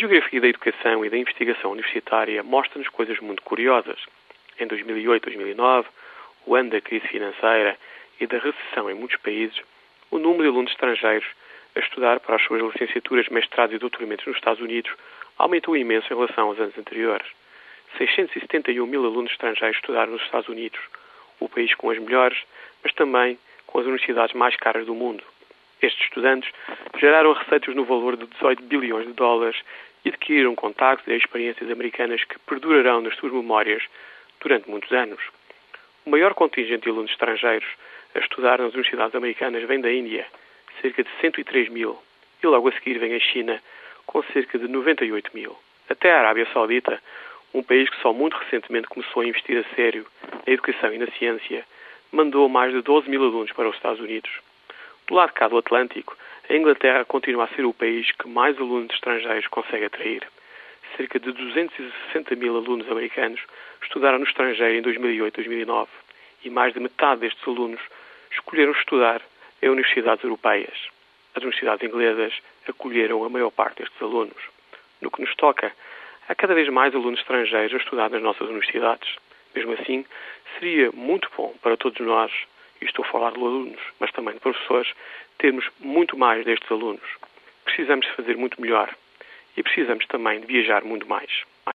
geografia da educação e da investigação universitária mostra-nos coisas muito curiosas. Em 2008-2009, o ano da crise financeira e da recessão em muitos países, o número de alunos estrangeiros a estudar para as suas licenciaturas, mestrados e doutoramentos nos Estados Unidos aumentou imenso em relação aos anos anteriores. 671 mil alunos estrangeiros estudaram nos Estados Unidos, o país com as melhores, mas também com as universidades mais caras do mundo. Estes estudantes geraram receitas no valor de 18 bilhões de dólares e adquiriram contactos e experiências americanas que perdurarão nas suas memórias durante muitos anos. O maior contingente de alunos estrangeiros a estudar nas universidades americanas vem da Índia, cerca de 103 mil, e logo a seguir vem a China, com cerca de 98 mil. Até a Arábia Saudita, um país que só muito recentemente começou a investir a sério na educação e na ciência, mandou mais de 12 mil alunos para os Estados Unidos. Do lado cá do Atlântico, a Inglaterra continua a ser o país que mais alunos estrangeiros consegue atrair. Cerca de 260 mil alunos americanos estudaram no estrangeiro em 2008-2009 e mais de metade destes alunos escolheram estudar em universidades europeias. As universidades inglesas acolheram a maior parte destes alunos. No que nos toca, há cada vez mais alunos estrangeiros a estudar nas nossas universidades. Mesmo assim, seria muito bom para todos nós, e estou a falar de alunos, mas também de professores, termos muito mais destes alunos. Precisamos fazer muito melhor e precisamos também de viajar muito mais.